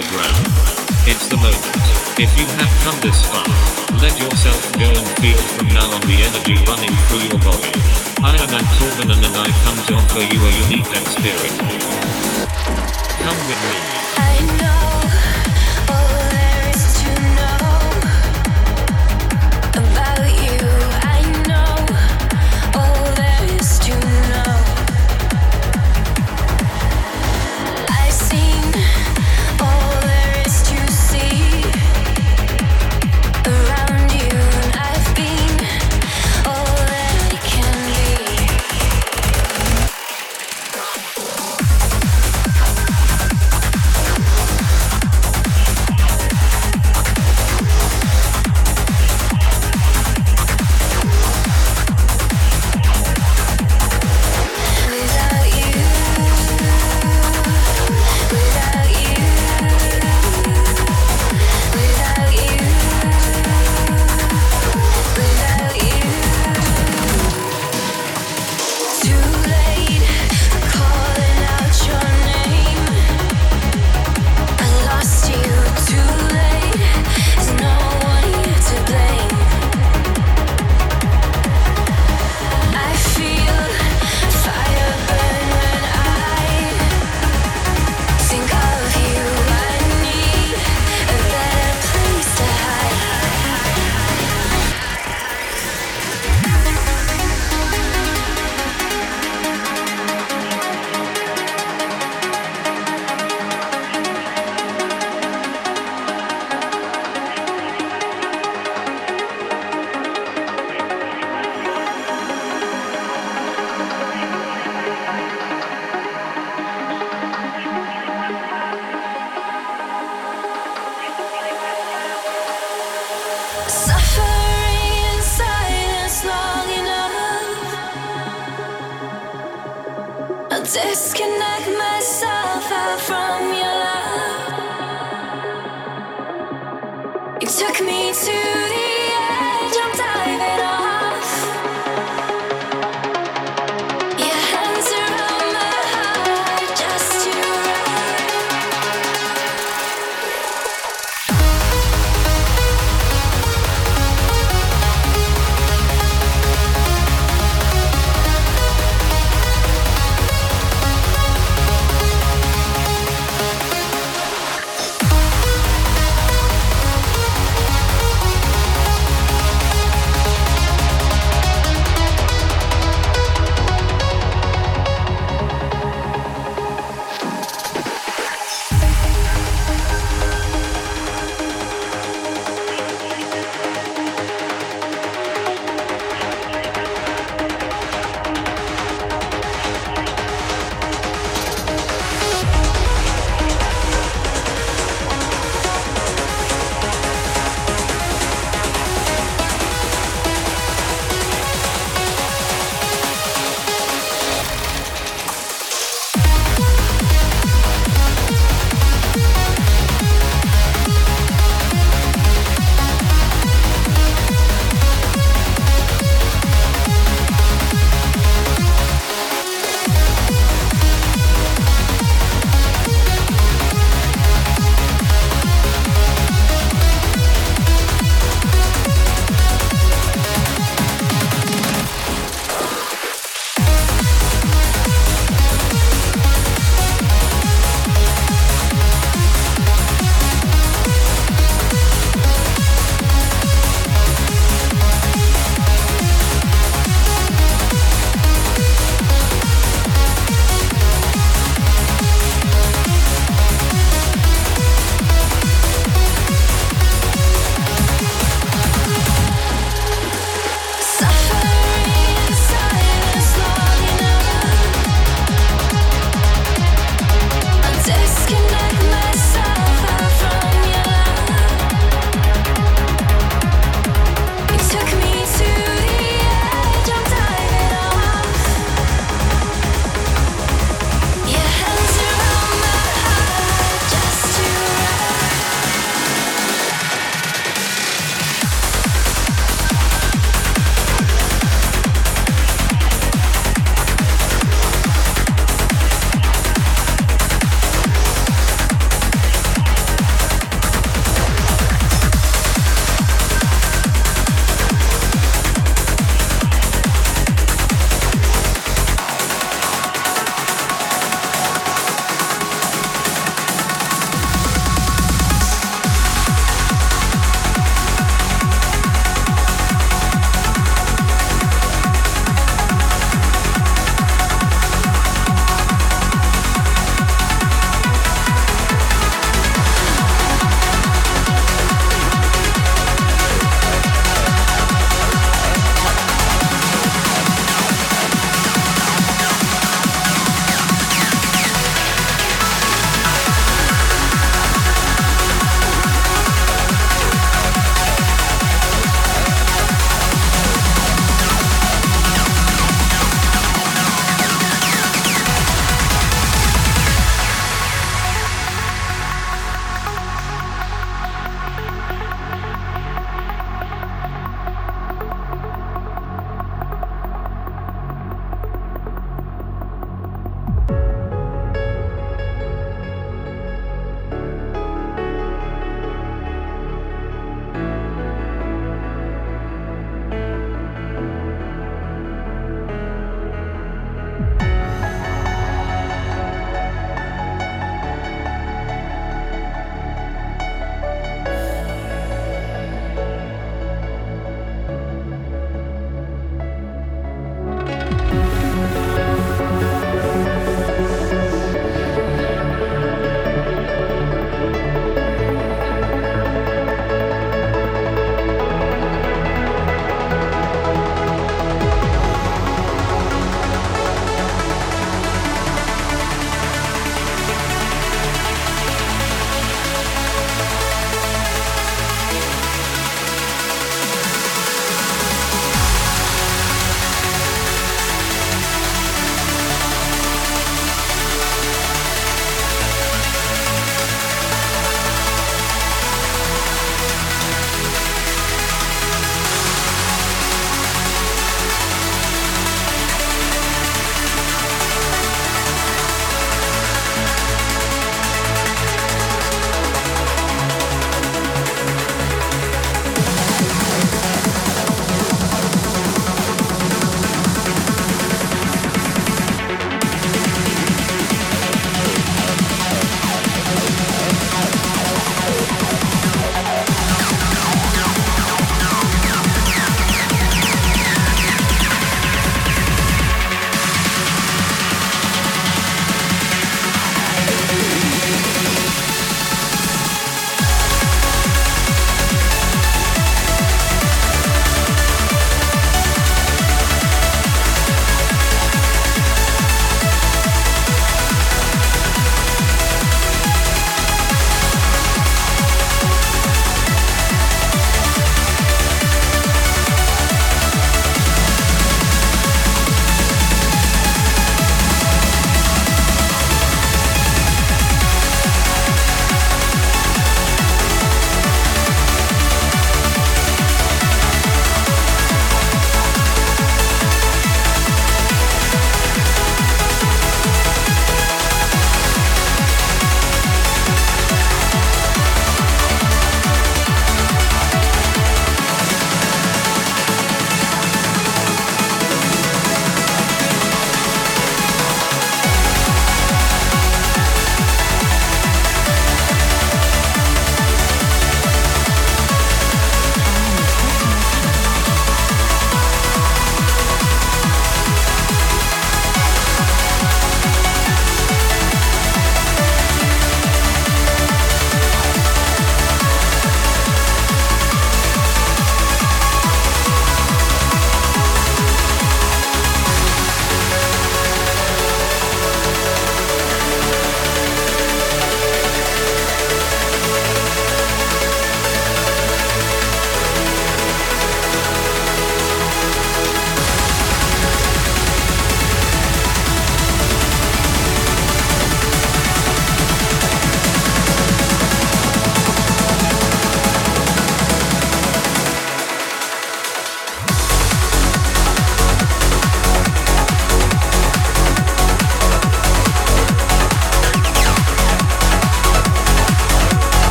the ground. It's the moment. If you have come this far, let yourself go and feel from now on the energy running through your body. I am Matt Torbenan and I come to offer you a unique experience. Come with me.